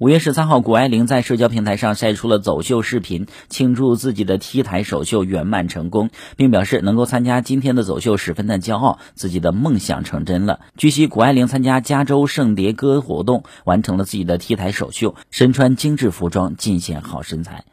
五月十三号谷爱凌在社交平台上晒出了走秀视频庆祝自己的 t 台首秀圆满成功并表示能够参加今天的走秀十分的骄傲自己的梦想成真了。据悉谷爱凌参加加州圣迭戈活动完成了自己的 t 台首秀身穿精致服装尽显好身材。